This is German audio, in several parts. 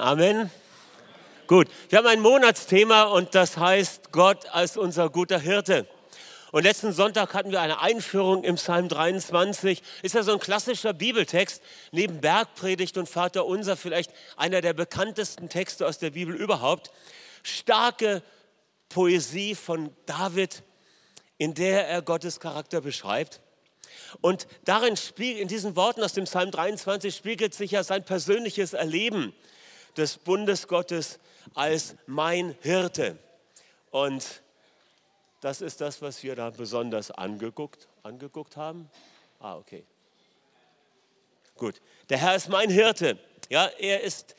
Amen. Gut, wir haben ein Monatsthema und das heißt Gott als unser guter Hirte. Und letzten Sonntag hatten wir eine Einführung im Psalm 23. Ist ja so ein klassischer Bibeltext, neben Bergpredigt und Vater Unser vielleicht einer der bekanntesten Texte aus der Bibel überhaupt. Starke Poesie von David, in der er Gottes Charakter beschreibt. Und darin in diesen Worten aus dem Psalm 23 spiegelt sich ja sein persönliches Erleben des Bundesgottes als mein Hirte. Und das ist das, was wir da besonders angeguckt, angeguckt haben. Ah, okay. Gut. Der Herr ist mein Hirte. Ja, er ist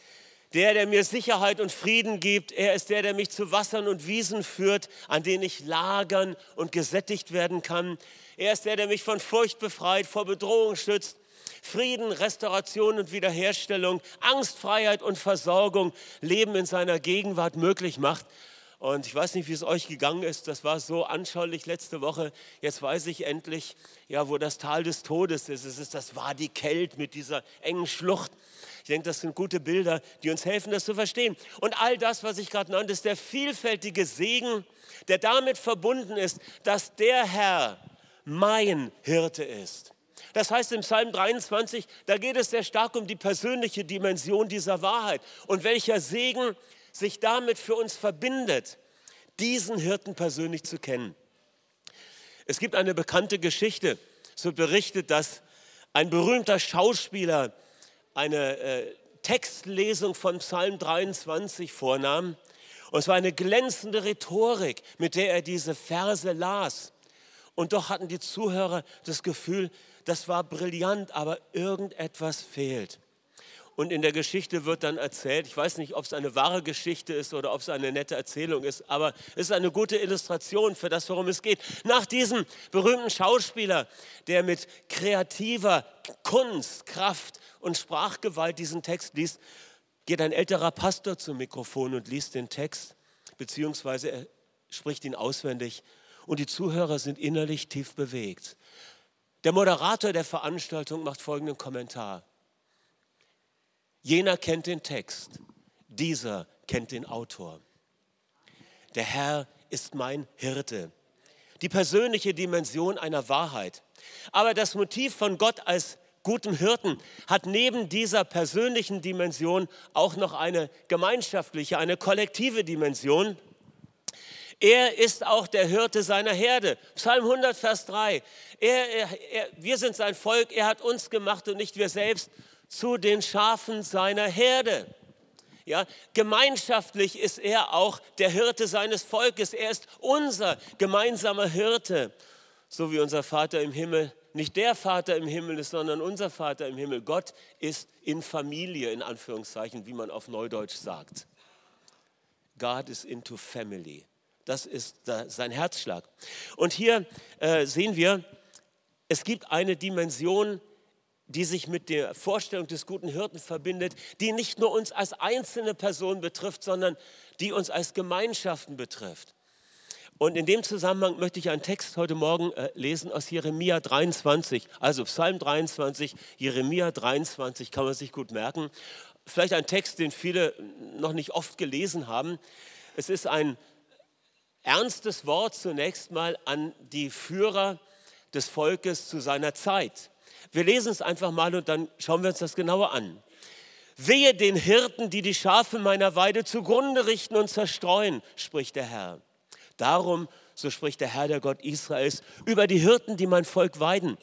der, der mir Sicherheit und Frieden gibt. Er ist der, der mich zu Wassern und Wiesen führt, an denen ich lagern und gesättigt werden kann. Er ist der, der mich von Furcht befreit, vor Bedrohung schützt. Frieden, Restauration und Wiederherstellung, Angstfreiheit und Versorgung, Leben in seiner Gegenwart möglich macht. Und ich weiß nicht, wie es euch gegangen ist. Das war so anschaulich letzte Woche. Jetzt weiß ich endlich, ja, wo das Tal des Todes ist. Es ist das war die Kälte mit dieser engen Schlucht. Ich denke, das sind gute Bilder, die uns helfen, das zu verstehen. Und all das, was ich gerade nannte, ist der vielfältige Segen, der damit verbunden ist, dass der Herr mein Hirte ist. Das heißt im Psalm 23, da geht es sehr stark um die persönliche Dimension dieser Wahrheit und welcher Segen sich damit für uns verbindet, diesen Hirten persönlich zu kennen. Es gibt eine bekannte Geschichte, es wird berichtet, dass ein berühmter Schauspieler eine äh, Textlesung von Psalm 23 vornahm. Und es war eine glänzende Rhetorik, mit der er diese Verse las. Und doch hatten die Zuhörer das Gefühl, das war brillant, aber irgendetwas fehlt. Und in der Geschichte wird dann erzählt, ich weiß nicht, ob es eine wahre Geschichte ist oder ob es eine nette Erzählung ist, aber es ist eine gute Illustration für das, worum es geht. Nach diesem berühmten Schauspieler, der mit kreativer Kunst, Kraft und Sprachgewalt diesen Text liest, geht ein älterer Pastor zum Mikrofon und liest den Text, beziehungsweise er spricht ihn auswendig und die Zuhörer sind innerlich tief bewegt. Der Moderator der Veranstaltung macht folgenden Kommentar. Jener kennt den Text, dieser kennt den Autor. Der Herr ist mein Hirte. Die persönliche Dimension einer Wahrheit. Aber das Motiv von Gott als gutem Hirten hat neben dieser persönlichen Dimension auch noch eine gemeinschaftliche, eine kollektive Dimension. Er ist auch der Hirte seiner Herde. Psalm 100, Vers 3. Er, er, er, wir sind sein Volk, er hat uns gemacht und nicht wir selbst zu den Schafen seiner Herde. Ja, gemeinschaftlich ist er auch der Hirte seines Volkes. Er ist unser gemeinsamer Hirte, so wie unser Vater im Himmel nicht der Vater im Himmel ist, sondern unser Vater im Himmel. Gott ist in Familie, in Anführungszeichen, wie man auf Neudeutsch sagt. God is into family. Das ist sein Herzschlag. Und hier äh, sehen wir, es gibt eine Dimension, die sich mit der Vorstellung des guten Hirten verbindet, die nicht nur uns als einzelne Person betrifft, sondern die uns als Gemeinschaften betrifft. Und in dem Zusammenhang möchte ich einen Text heute Morgen äh, lesen aus Jeremia 23, also Psalm 23, Jeremia 23, kann man sich gut merken. Vielleicht ein Text, den viele noch nicht oft gelesen haben. Es ist ein ernstes Wort zunächst mal an die Führer des Volkes zu seiner Zeit. Wir lesen es einfach mal und dann schauen wir uns das genauer an. Wehe den Hirten, die die Schafe meiner Weide zugrunde richten und zerstreuen, spricht der Herr. Darum, so spricht der Herr, der Gott Israels, über die Hirten, die mein Volk weiden.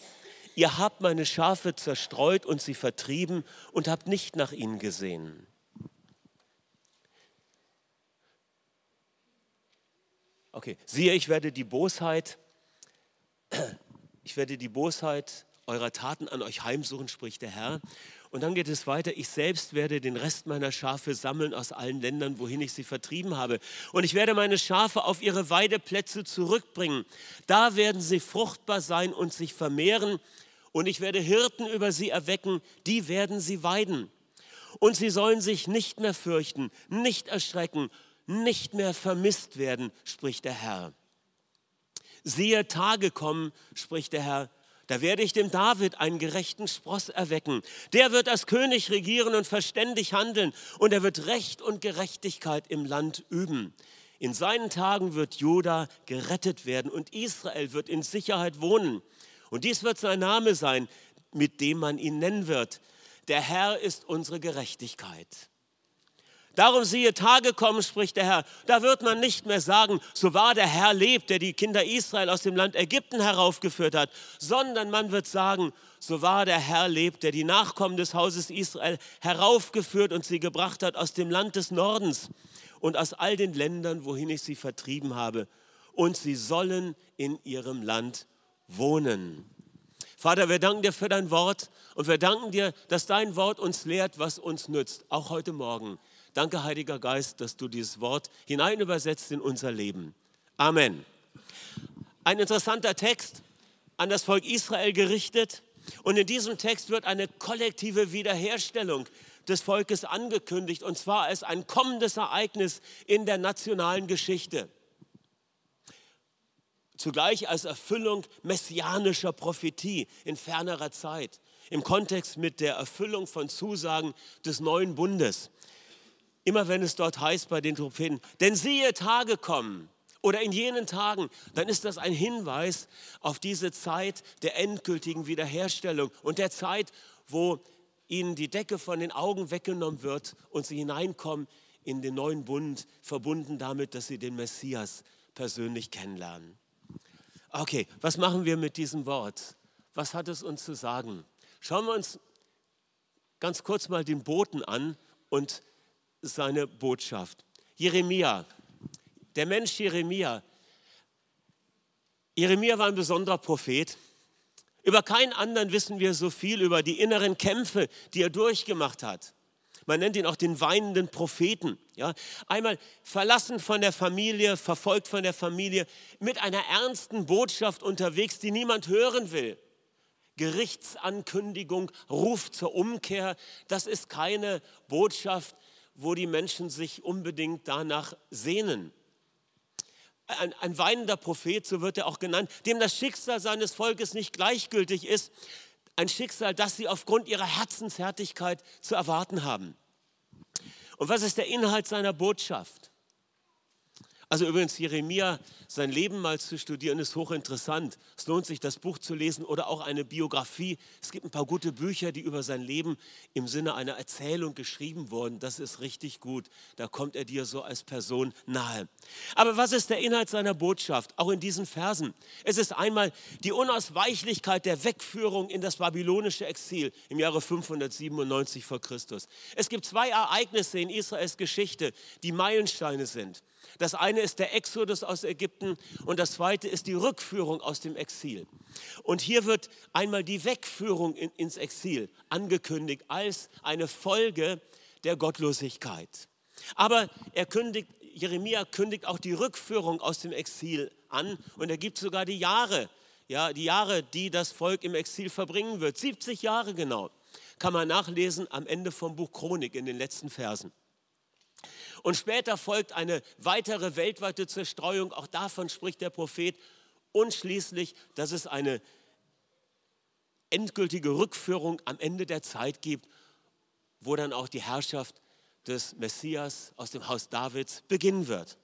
Ihr habt meine Schafe zerstreut und sie vertrieben und habt nicht nach ihnen gesehen. Okay, siehe, ich werde die Bosheit, ich werde die Bosheit eurer Taten an euch heimsuchen, spricht der Herr. Und dann geht es weiter, ich selbst werde den Rest meiner Schafe sammeln aus allen Ländern, wohin ich sie vertrieben habe. Und ich werde meine Schafe auf ihre Weideplätze zurückbringen. Da werden sie fruchtbar sein und sich vermehren. Und ich werde Hirten über sie erwecken, die werden sie weiden. Und sie sollen sich nicht mehr fürchten, nicht erschrecken, nicht mehr vermisst werden, spricht der Herr. Siehe, Tage kommen, spricht der Herr, Da werde ich dem David einen gerechten Spross erwecken. Der wird als König regieren und verständig handeln und er wird Recht und Gerechtigkeit im Land üben. In seinen Tagen wird Juda gerettet werden und Israel wird in Sicherheit wohnen. Und dies wird sein Name sein, mit dem man ihn nennen wird. Der Herr ist unsere Gerechtigkeit. Darum siehe, Tage kommen, spricht der Herr. Da wird man nicht mehr sagen, so wahr der Herr lebt, der die Kinder Israel aus dem Land Ägypten heraufgeführt hat, sondern man wird sagen, so wahr der Herr lebt, der die Nachkommen des Hauses Israel heraufgeführt und sie gebracht hat aus dem Land des Nordens und aus all den Ländern, wohin ich sie vertrieben habe. Und sie sollen in ihrem Land wohnen. Vater, wir danken dir für dein Wort und wir danken dir, dass dein Wort uns lehrt, was uns nützt, auch heute Morgen. Danke, Heiliger Geist, dass du dieses Wort hineinübersetzt in unser Leben. Amen. Ein interessanter Text an das Volk Israel gerichtet. Und in diesem Text wird eine kollektive Wiederherstellung des Volkes angekündigt, und zwar als ein kommendes Ereignis in der nationalen Geschichte. Zugleich als Erfüllung messianischer Prophetie in fernerer Zeit, im Kontext mit der Erfüllung von Zusagen des neuen Bundes. Immer wenn es dort heißt bei den Propheten, denn siehe Tage kommen oder in jenen Tagen, dann ist das ein Hinweis auf diese Zeit der endgültigen Wiederherstellung und der Zeit, wo ihnen die Decke von den Augen weggenommen wird und sie hineinkommen in den neuen Bund, verbunden damit, dass sie den Messias persönlich kennenlernen. Okay, was machen wir mit diesem Wort? Was hat es uns zu sagen? Schauen wir uns ganz kurz mal den Boten an und seine Botschaft. Jeremia, der Mensch Jeremia. Jeremia war ein besonderer Prophet. Über keinen anderen wissen wir so viel über die inneren Kämpfe, die er durchgemacht hat. Man nennt ihn auch den weinenden Propheten. Ja? Einmal verlassen von der Familie, verfolgt von der Familie, mit einer ernsten Botschaft unterwegs, die niemand hören will. Gerichtsankündigung, Ruf zur Umkehr, das ist keine Botschaft, wo die Menschen sich unbedingt danach sehnen. Ein, ein, weinender Prophet, so wird er auch genannt, dem das Schicksal seines Volkes nicht gleichgültig ist. Ein Schicksal, das sie aufgrund ihrer Herzenshärtigkeit zu erwarten haben. Und was ist der Inhalt seiner Botschaft? Also übrigens, Jeremia, sein Leben mal zu studieren, ist hochinteressant. Es lohnt sich, das Buch zu lesen oder auch eine Biografie. Es gibt ein paar gute Bücher, die über sein Leben im Sinne einer Erzählung geschrieben wurden. Das ist richtig gut. Da kommt er dir so als Person nahe. Aber was ist der Inhalt seiner Botschaft? Auch in diesen Versen. Es ist einmal die Unausweichlichkeit der Wegführung in das babylonische Exil im Jahre 597 vor Christus. Es gibt zwei Ereignisse in Israels Geschichte, die Meilensteine sind. Das eine ist der Exodus aus Ägypten und das zweite ist die Rückführung aus dem Exil. Und hier wird einmal die Wegführung in, ins Exil angekündigt als eine Folge der Gottlosigkeit. Aber er kündigt, Jeremia kündigt auch die Rückführung aus dem Exil an und er gibt sogar die Jahre, ja, die Jahre, die das Volk im Exil verbringen wird. 70 Jahre genau. Kann man nachlesen am Ende vom Buch Chronik in den letzten Versen. Und später folgt eine weitere weltweite Zerstreuung, auch davon spricht der Prophet. Und schließlich, dass es eine endgültige Rückführung am Ende der Zeit gibt, wo dann auch die Herrschaft des Messias aus dem Haus Davids beginnen wird.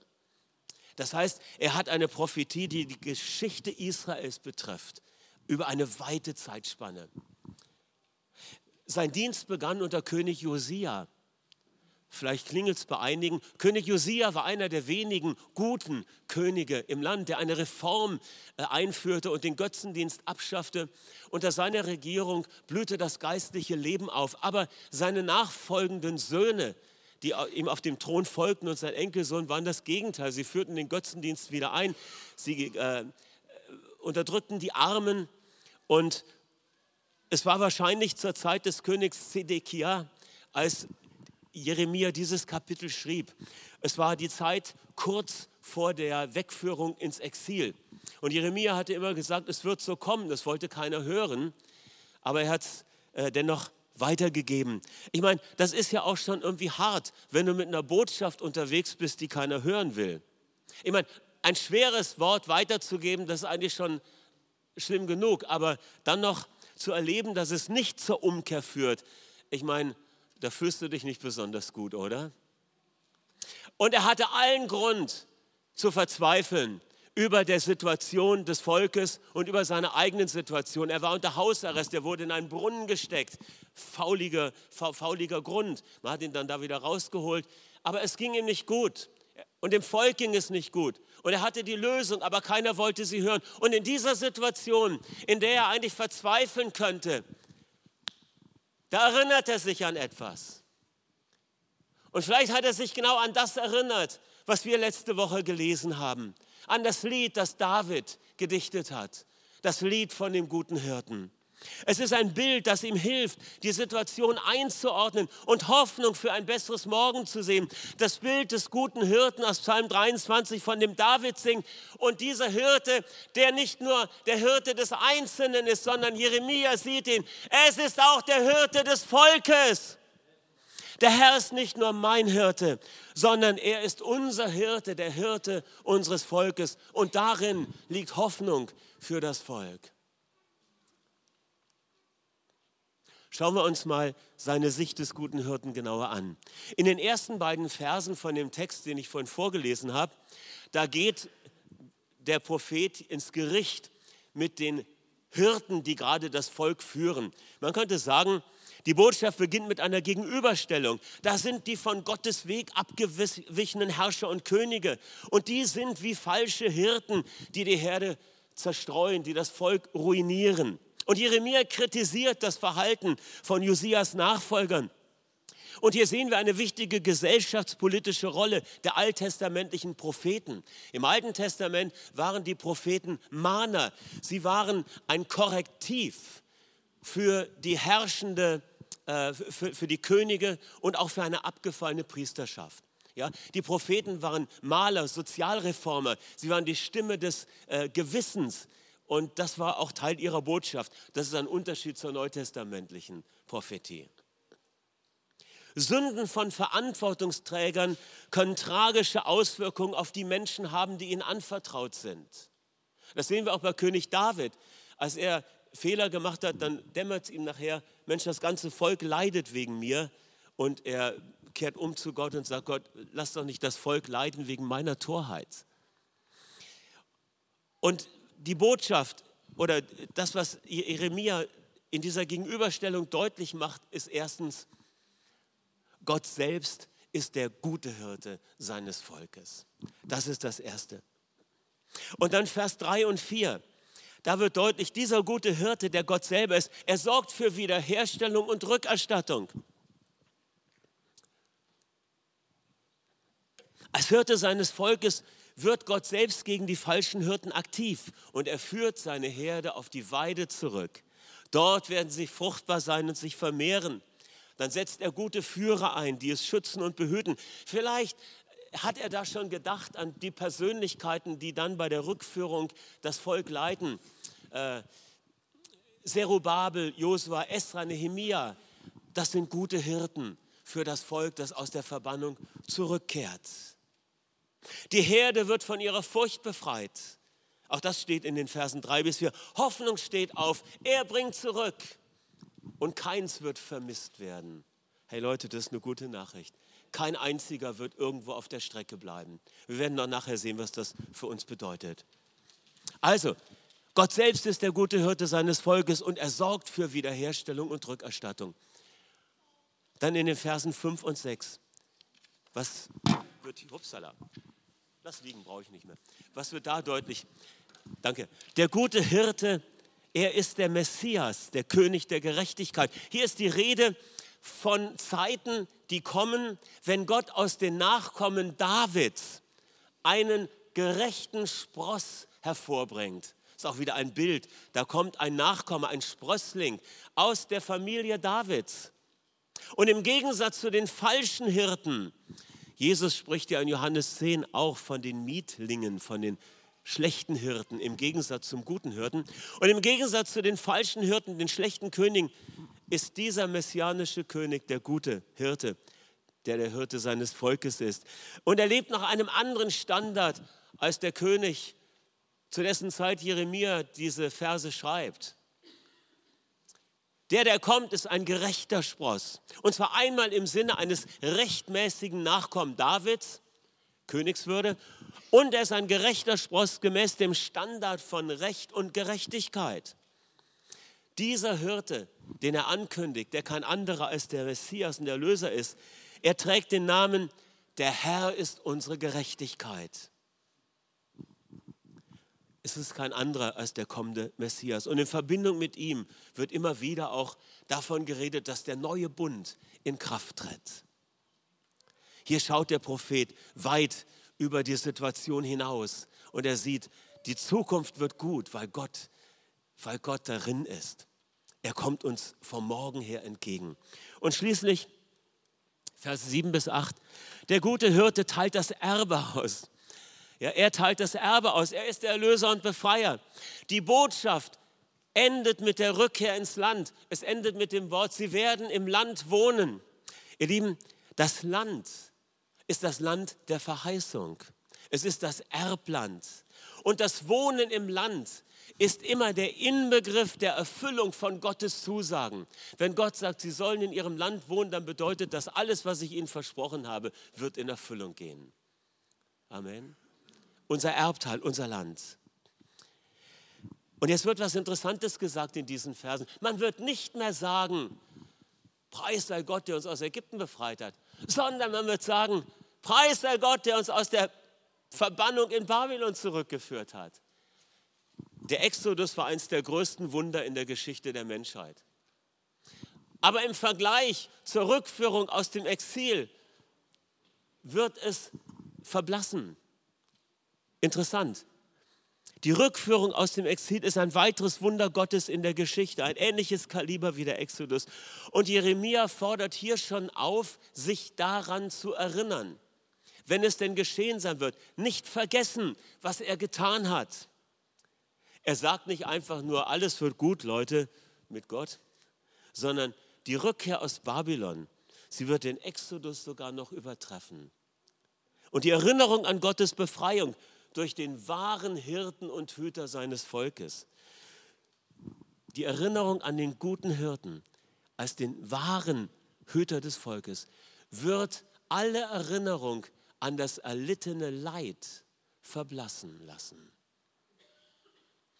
Das heißt, er hat eine Prophetie, die die Geschichte Israels betrifft, über eine weite Zeitspanne. Sein Dienst begann unter König Josia Vielleicht klingelt es bei einigen. König Josia war einer der wenigen guten Könige im Land, der eine Reform äh, einführte und den Götzendienst abschaffte. Unter seiner Regierung blühte das geistliche Leben auf. Aber seine nachfolgenden Söhne, die ihm auf dem Thron folgten und sein Enkelsohn waren das Gegenteil. Sie führten den Götzendienst wieder ein. Sie äh, unterdrückten die Armen und es war wahrscheinlich zur Zeit des Königs Zedekia, als Jeremia dieses Kapitel schrieb. Es war die Zeit kurz vor der Wegführung ins Exil. Und Jeremia hatte immer gesagt, es wird so kommen, das wollte keiner hören, aber er hat es äh, dennoch weitergegeben. Ich meine, das ist ja auch schon irgendwie hart, wenn du mit einer Botschaft unterwegs bist, die keiner hören will. Ich meine, ein schweres Wort weiterzugeben, das ist eigentlich schon schlimm genug, aber dann noch zu erleben, dass es nicht zur Umkehr führt, ich meine, da fühlst du dich nicht besonders gut, oder? Und er hatte allen Grund zu verzweifeln über der Situation des Volkes und über seine eigenen Situation. Er war unter Hausarrest, er wurde in einen Brunnen gesteckt. Fauliger, fauliger Grund. Man hat ihn dann da wieder rausgeholt. Aber es ging ihm nicht gut. Und dem Volk ging es nicht gut. Und er hatte die Lösung, aber keiner wollte sie hören. Und in dieser Situation, in der er eigentlich verzweifeln könnte, da erinnert er sich an etwas. Und vielleicht hat er sich genau an das erinnert, was wir letzte Woche gelesen haben. An das Lied, das David gedichtet hat. Das Lied von dem guten Hirten. Es ist ein Bild, das ihm hilft, die Situation einzuordnen und Hoffnung für ein besseres Morgen zu sehen. Das Bild des guten Hirten aus Psalm 23, von dem David singt. Und dieser Hirte, der nicht nur der Hirte des Einzelnen ist, sondern Jeremia sieht ihn. Es ist auch der Hirte des Volkes. Der Herr ist nicht nur mein Hirte, sondern er ist unser Hirte, der Hirte unseres Volkes. Und darin liegt Hoffnung für das Volk. Schauen wir uns mal seine Sicht des guten Hirten genauer an. In den ersten beiden Versen von dem Text, den ich vorhin vorgelesen habe, da geht der Prophet ins Gericht mit den Hirten, die gerade das Volk führen. Man könnte sagen, die Botschaft beginnt mit einer Gegenüberstellung. Da sind die von Gottes Weg abgewichenen Herrscher und Könige. Und die sind wie falsche Hirten, die die Herde zerstreuen, die das Volk ruinieren. Und Jeremia kritisiert das Verhalten von Josias Nachfolgern. Und hier sehen wir eine wichtige gesellschaftspolitische Rolle der alttestamentlichen Propheten. Im Alten Testament waren die Propheten Mahner. Sie waren ein Korrektiv für die herrschende, äh, für, für die Könige und auch für eine abgefallene Priesterschaft. Ja, die Propheten waren Maler, Sozialreformer. Sie waren die Stimme des äh, Gewissens. Und das war auch Teil ihrer Botschaft. Das ist ein Unterschied zur neutestamentlichen Prophetie. Sünden von Verantwortungsträgern können tragische Auswirkungen auf die Menschen haben, die ihnen anvertraut sind. Das sehen wir auch bei König David. Als er Fehler gemacht hat, dann dämmert es ihm nachher, Mensch, das ganze Volk leidet wegen mir. Und er kehrt um zu Gott und sagt, Gott, lass doch nicht das Volk leiden wegen meiner Torheit. Und die Botschaft oder das, was Jeremia in dieser Gegenüberstellung deutlich macht, ist erstens, Gott selbst ist der gute Hirte seines Volkes. Das ist das Erste. Und dann Vers 3 und 4. Da wird deutlich, dieser gute Hirte, der Gott selber ist, er sorgt für Wiederherstellung und Rückerstattung. Als Hirte seines Volkes wird Gott selbst gegen die falschen Hirten aktiv und er führt seine Herde auf die Weide zurück. Dort werden sie fruchtbar sein und sich vermehren. Dann setzt er gute Führer ein, die es schützen und behüten. Vielleicht hat er da schon gedacht an die Persönlichkeiten, die dann bei der Rückführung das Volk leiten. Äh, Zerubabel, Josua, Esra, Nehemia, das sind gute Hirten für das Volk, das aus der Verbannung zurückkehrt. Die Herde wird von ihrer Furcht befreit. Auch das steht in den Versen 3 bis 4. Hoffnung steht auf, er bringt zurück und keins wird vermisst werden. Hey Leute, das ist eine gute Nachricht. Kein einziger wird irgendwo auf der Strecke bleiben. Wir werden noch nachher sehen, was das für uns bedeutet. Also, Gott selbst ist der gute Hirte seines Volkes und er sorgt für Wiederherstellung und Rückerstattung. Dann in den Versen 5 und 6. Was wird, upsala, Lass liegen, brauche ich nicht mehr. Was wird da deutlich? Danke. Der gute Hirte, er ist der Messias, der König der Gerechtigkeit. Hier ist die Rede von Zeiten, die kommen, wenn Gott aus den Nachkommen Davids einen gerechten Spross hervorbringt. Das ist auch wieder ein Bild. Da kommt ein Nachkomme, ein Sprössling aus der Familie Davids. Und im Gegensatz zu den falschen Hirten, Jesus spricht ja in Johannes 10 auch von den Mietlingen, von den schlechten Hirten im Gegensatz zum guten Hirten. Und im Gegensatz zu den falschen Hirten, den schlechten Königen, ist dieser messianische König der gute Hirte, der der Hirte seines Volkes ist. Und er lebt nach einem anderen Standard als der König zu dessen Zeit Jeremia diese Verse schreibt. Der, der kommt, ist ein gerechter Spross. Und zwar einmal im Sinne eines rechtmäßigen Nachkommen Davids, Königswürde, und er ist ein gerechter Spross gemäß dem Standard von Recht und Gerechtigkeit. Dieser Hirte, den er ankündigt, der kein anderer als der Messias und der Löser ist, er trägt den Namen, der Herr ist unsere Gerechtigkeit es ist kein anderer als der kommende Messias. Und in Verbindung mit ihm wird immer wieder auch davon geredet, dass der neue Bund in Kraft tritt. Hier schaut der Prophet weit über die Situation hinaus und er sieht, die Zukunft wird gut, weil Gott, weil Gott darin ist. Er kommt uns vom Morgen her entgegen. Und schließlich, Vers 7 bis 8, der gute Hirte teilt das Erbe aus. Ja, er teilt das Erbe aus. Er ist der Erlöser und Befreier. Die Botschaft endet mit der Rückkehr ins Land. Es endet mit dem Wort, sie werden im Land wohnen. Ihr Lieben, das Land ist das Land der Verheißung. Es ist das Erbland. Und das Wohnen im Land ist immer der Inbegriff der Erfüllung von Gottes Zusagen. Wenn Gott sagt, Sie sollen in Ihrem Land wohnen, dann bedeutet das, alles, was ich Ihnen versprochen habe, wird in Erfüllung gehen. Amen unser Erbteil, unser Land. Und jetzt wird was Interessantes gesagt in diesen Versen. Man wird nicht mehr sagen, Preis sei Gott, der uns aus Ägypten befreit hat, sondern man wird sagen, Preis sei Gott, der uns aus der Verbannung in Babylon zurückgeführt hat. Der Exodus war eines der größten Wunder in der Geschichte der Menschheit. Aber im Vergleich zur Rückführung aus dem Exil wird es verblassen. Interessant. Die Rückführung aus dem Exil ist ein weiteres Wunder Gottes in der Geschichte, ein ähnliches Kaliber wie der Exodus. Und Jeremia fordert hier schon auf, sich daran zu erinnern, wenn es denn geschehen sein wird. Nicht vergessen, was er getan hat. Er sagt nicht einfach nur, alles wird gut, Leute, mit Gott, sondern die Rückkehr aus Babylon, sie wird den Exodus sogar noch übertreffen. Und die Erinnerung an Gottes Befreiung durch den wahren Hirten und Hüter seines Volkes. Die Erinnerung an den guten Hirten als den wahren Hüter des Volkes wird alle Erinnerung an das erlittene Leid verblassen lassen.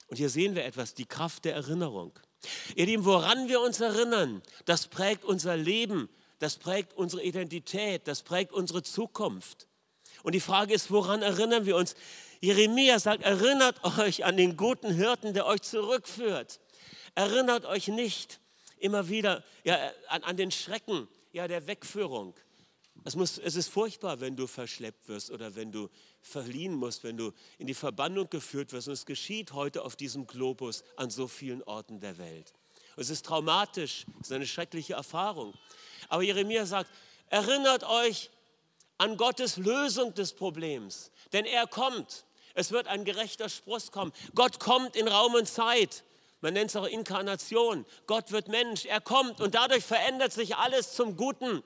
Und hier sehen wir etwas, die Kraft der Erinnerung. Ihr Lieben, woran wir uns erinnern, das prägt unser Leben, das prägt unsere Identität, das prägt unsere Zukunft. Und die Frage ist, woran erinnern wir uns? Jeremia sagt, erinnert euch an den guten Hirten, der euch zurückführt. Erinnert euch nicht immer wieder ja, an, an den Schrecken ja, der Wegführung. Es, muss, es ist furchtbar, wenn du verschleppt wirst oder wenn du verliehen musst, wenn du in die Verbannung geführt wirst. Und es geschieht heute auf diesem Globus an so vielen Orten der Welt. Und es ist traumatisch, es ist eine schreckliche Erfahrung. Aber Jeremia sagt, erinnert euch an Gottes Lösung des Problems. Denn er kommt. Es wird ein gerechter Spross kommen. Gott kommt in Raum und Zeit. Man nennt es auch Inkarnation. Gott wird Mensch. Er kommt und dadurch verändert sich alles zum Guten.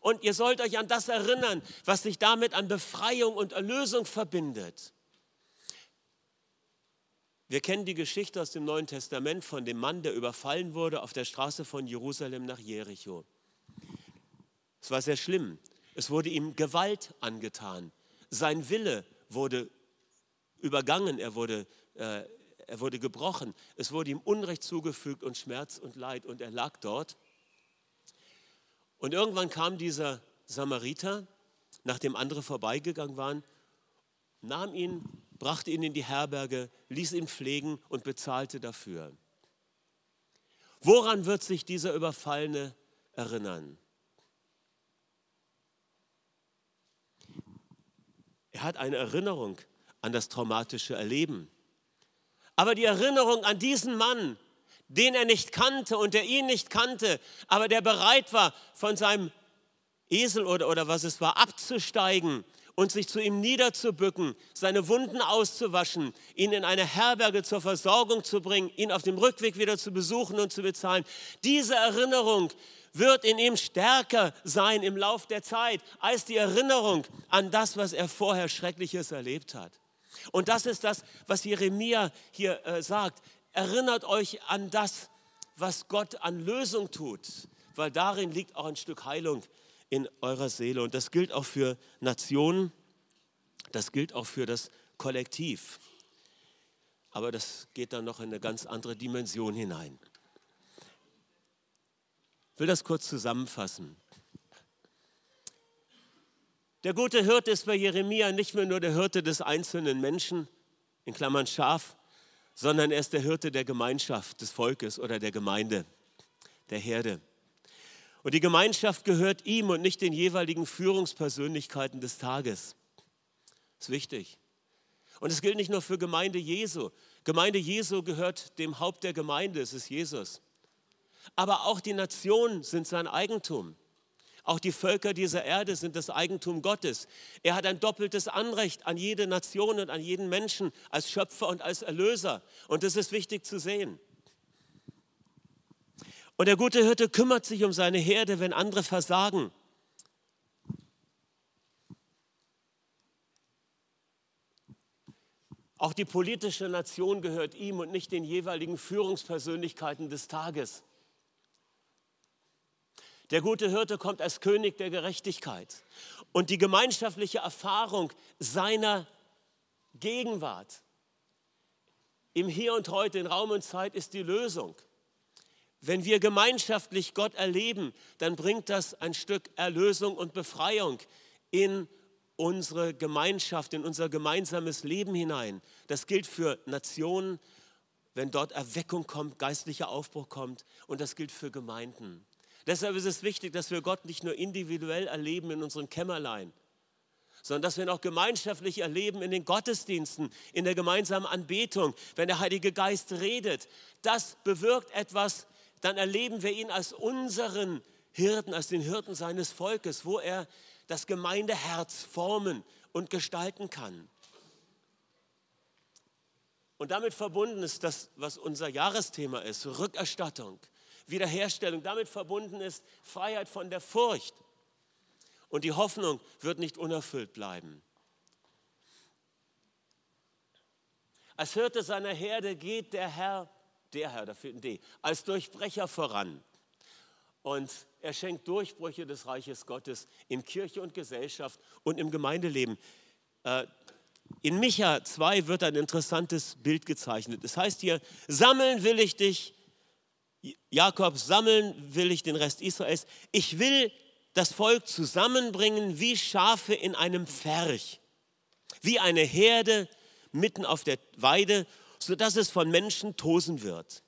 Und ihr sollt euch an das erinnern, was sich damit an Befreiung und Erlösung verbindet. Wir kennen die Geschichte aus dem Neuen Testament von dem Mann, der überfallen wurde auf der Straße von Jerusalem nach Jericho. Es war sehr schlimm. Es wurde ihm Gewalt angetan. Sein Wille wurde übergangen, er wurde, äh, er wurde gebrochen. Es wurde ihm Unrecht zugefügt und Schmerz und Leid und er lag dort. Und irgendwann kam dieser Samariter, nachdem andere vorbeigegangen waren, nahm ihn, brachte ihn in die Herberge, ließ ihn pflegen und bezahlte dafür. Woran wird sich dieser Überfallene erinnern? Er hat eine Erinnerung an das traumatische Erleben. Aber die Erinnerung an diesen Mann, den er nicht kannte und der ihn nicht kannte, aber der bereit war, von seinem Esel oder, oder was es war, abzusteigen und sich zu ihm niederzubücken, seine Wunden auszuwaschen, ihn in eine Herberge zur Versorgung zu bringen, ihn auf dem Rückweg wieder zu besuchen und zu bezahlen. Diese Erinnerung wird in ihm stärker sein im Lauf der Zeit als die Erinnerung an das, was er vorher Schreckliches erlebt hat. Und das ist das, was Jeremia hier äh, sagt. Erinnert euch an das, was Gott an Lösung tut, weil darin liegt auch ein Stück Heilung in eurer Seele. Und das gilt auch für Nationen, das gilt auch für das Kollektiv. Aber das geht dann noch in eine ganz andere Dimension hinein. Ich will das kurz zusammenfassen. Der gute Hirte ist bei Jeremia nicht mehr nur der Hirte des einzelnen Menschen, in Klammern Schaf, sondern er ist der Hirte der Gemeinschaft, des Volkes oder der Gemeinde, der Herde. Und die Gemeinschaft gehört ihm und nicht den jeweiligen Führungspersönlichkeiten des Tages. Das ist wichtig. Und es gilt nicht nur für Gemeinde Jesu. Gemeinde Jesu gehört dem Haupt der Gemeinde, es ist Jesus. Aber auch die Nationen sind sein Eigentum. Auch die Völker dieser Erde sind das Eigentum Gottes. Er hat ein doppeltes Anrecht an jede Nation und an jeden Menschen als Schöpfer und als Erlöser. Und das ist wichtig zu sehen. Und der gute Hirte kümmert sich um seine Herde, wenn andere versagen. Auch die politische Nation gehört ihm und nicht den jeweiligen Führungspersönlichkeiten des Tages. Der gute Hirte kommt als König der Gerechtigkeit. Und die gemeinschaftliche Erfahrung seiner Gegenwart im Hier und Heute, in Raum und Zeit ist die Lösung. Wenn wir gemeinschaftlich Gott erleben, dann bringt das ein Stück Erlösung und Befreiung in unsere Gemeinschaft, in unser gemeinsames Leben hinein. Das gilt für Nationen, wenn dort Erweckung kommt, geistlicher Aufbruch kommt. Und das gilt für Gemeinden. Deshalb ist es wichtig, dass wir Gott nicht nur individuell erleben in unserem Kämmerlein, sondern dass wir ihn auch gemeinschaftlich erleben in den Gottesdiensten, in der gemeinsamen Anbetung, wenn der Heilige Geist redet. Das bewirkt etwas, dann erleben wir ihn als unseren Hirten, als den Hirten seines Volkes, wo er das Gemeindeherz formen und gestalten kann. Und damit verbunden ist das, was unser Jahresthema ist, Rückerstattung. Wiederherstellung. Damit verbunden ist Freiheit von der Furcht. Und die Hoffnung wird nicht unerfüllt bleiben. Als Hirte seiner Herde geht der Herr, der Herr, da fehlt ein D, als Durchbrecher voran. Und er schenkt Durchbrüche des Reiches Gottes in Kirche und Gesellschaft und im Gemeindeleben. Äh, in Micha 2 wird ein interessantes Bild gezeichnet. Es heißt hier, sammeln will ich dich Jakob, sammeln will ich den Rest Israels. Ich will das Volk zusammenbringen wie Schafe in einem Pferch, wie eine Herde mitten auf der Weide, sodass es von Menschen tosen wird.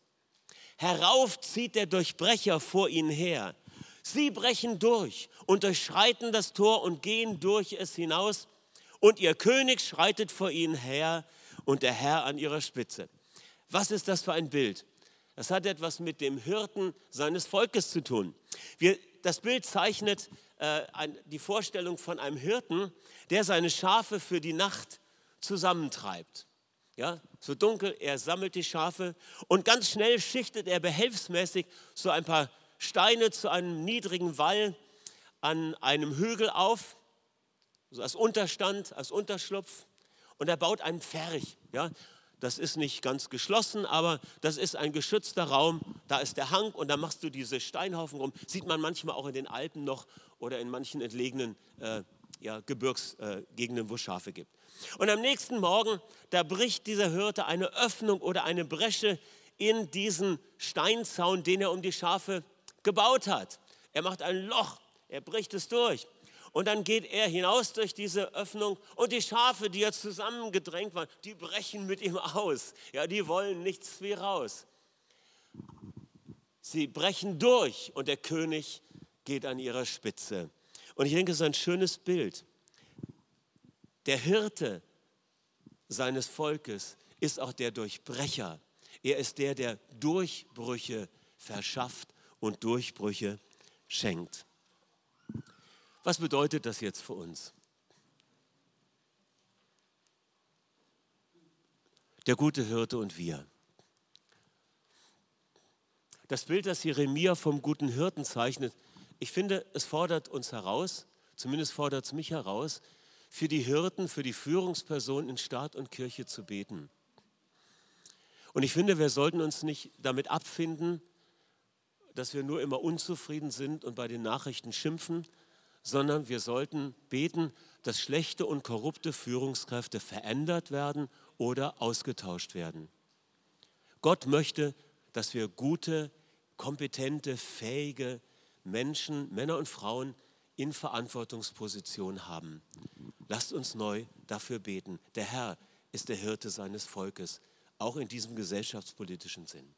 Herauf zieht der Durchbrecher vor ihnen her. Sie brechen durch und durchschreiten das Tor und gehen durch es hinaus. Und ihr König schreitet vor ihnen her und der Herr an ihrer Spitze. Was ist das für ein Bild? Das hat etwas mit dem Hirten seines Volkes zu tun. Wir, das Bild zeichnet äh, ein, die Vorstellung von einem Hirten, der seine Schafe für die Nacht zusammentreibt. Ja, so dunkel, er sammelt die Schafe und ganz schnell schichtet er behelfsmäßig so ein paar Steine zu einem niedrigen Wall an einem Hügel auf, so als Unterstand, als Unterschlupf. Und er baut einen Pferch. Ja? Das ist nicht ganz geschlossen, aber das ist ein geschützter Raum. Da ist der Hang und da machst du diese Steinhaufen rum. Sieht man manchmal auch in den Alpen noch oder in manchen entlegenen äh, ja, Gebirgsgegenden, äh, wo es Schafe gibt. Und am nächsten Morgen, da bricht dieser Hirte eine Öffnung oder eine Bresche in diesen Steinzaun, den er um die Schafe gebaut hat. Er macht ein Loch, er bricht es durch. Und dann geht er hinaus durch diese Öffnung und die Schafe, die ja zusammengedrängt waren, die brechen mit ihm aus. Ja, die wollen nichts wie raus. Sie brechen durch und der König geht an ihrer Spitze. Und ich denke, es ist ein schönes Bild. Der Hirte seines Volkes ist auch der Durchbrecher. Er ist der, der Durchbrüche verschafft und Durchbrüche schenkt. Was bedeutet das jetzt für uns? Der gute Hirte und wir. Das Bild, das Jeremia vom guten Hirten zeichnet, ich finde, es fordert uns heraus, zumindest fordert es mich heraus, für die Hirten, für die Führungspersonen in Staat und Kirche zu beten. Und ich finde, wir sollten uns nicht damit abfinden, dass wir nur immer unzufrieden sind und bei den Nachrichten schimpfen, sondern wir sollten beten, dass schlechte und korrupte Führungskräfte verändert werden oder ausgetauscht werden. Gott möchte, dass wir gute, kompetente, fähige Menschen, Männer und Frauen in Verantwortungsposition haben. Lasst uns neu dafür beten. Der Herr ist der Hirte seines Volkes, auch in diesem gesellschaftspolitischen Sinn.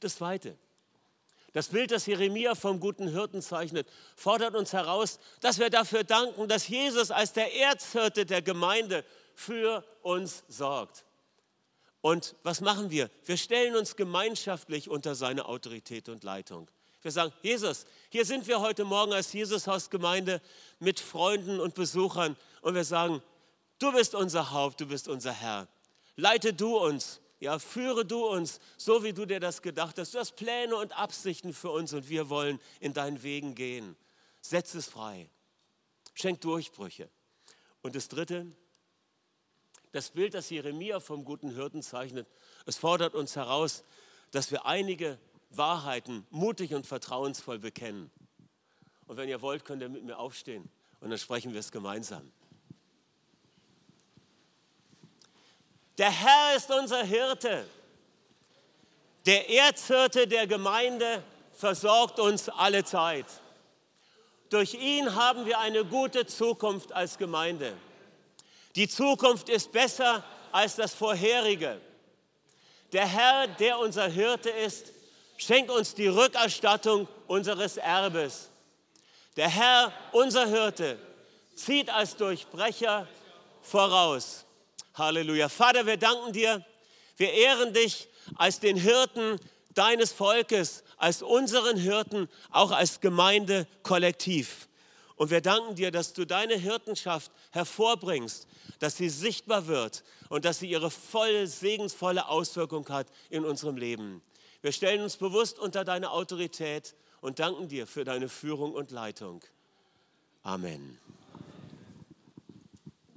Das Zweite, das Bild, das Jeremia vom guten Hirten zeichnet, fordert uns heraus, dass wir dafür danken, dass Jesus als der Erzhirte der Gemeinde für uns sorgt. Und was machen wir? Wir stellen uns gemeinschaftlich unter seine Autorität und Leitung. Wir sagen, Jesus, hier sind wir heute Morgen als Jesushausgemeinde mit Freunden und Besuchern und wir sagen, du bist unser Haupt, du bist unser Herr. Leite du uns, ja, führe du uns, so wie du dir das gedacht hast. Du hast Pläne und Absichten für uns und wir wollen in deinen Wegen gehen. Setz es frei. Schenk Durchbrüche. Und das Dritte, das Bild, das Jeremia vom guten Hirten zeichnet, es fordert uns heraus, dass wir einige Wahrheiten mutig und vertrauensvoll bekennen. Und wenn ihr wollt, könnt ihr mit mir aufstehen und dann sprechen wir es gemeinsam. Der Herr ist unser Hirte. Der Erzhirte der Gemeinde versorgt uns alle Zeit. Durch ihn haben wir eine gute Zukunft als Gemeinde. Die Zukunft ist besser als das vorherige. Der Herr, der unser Hirte ist, schenkt uns die Rückerstattung unseres Erbes. Der Herr, unser Hirte, zieht als Durchbrecher voraus. Halleluja. Vater, wir danken dir. Wir ehren dich als den Hirten deines Volkes, als unseren Hirten, auch als Gemeinde kollektiv. Und wir danken dir, dass du deine Hirtenschaft hervorbringst, dass sie sichtbar wird und dass sie ihre volle, segensvolle Auswirkung hat in unserem Leben. Wir stellen uns bewusst unter deine Autorität und danken dir für deine Führung und Leitung. Amen.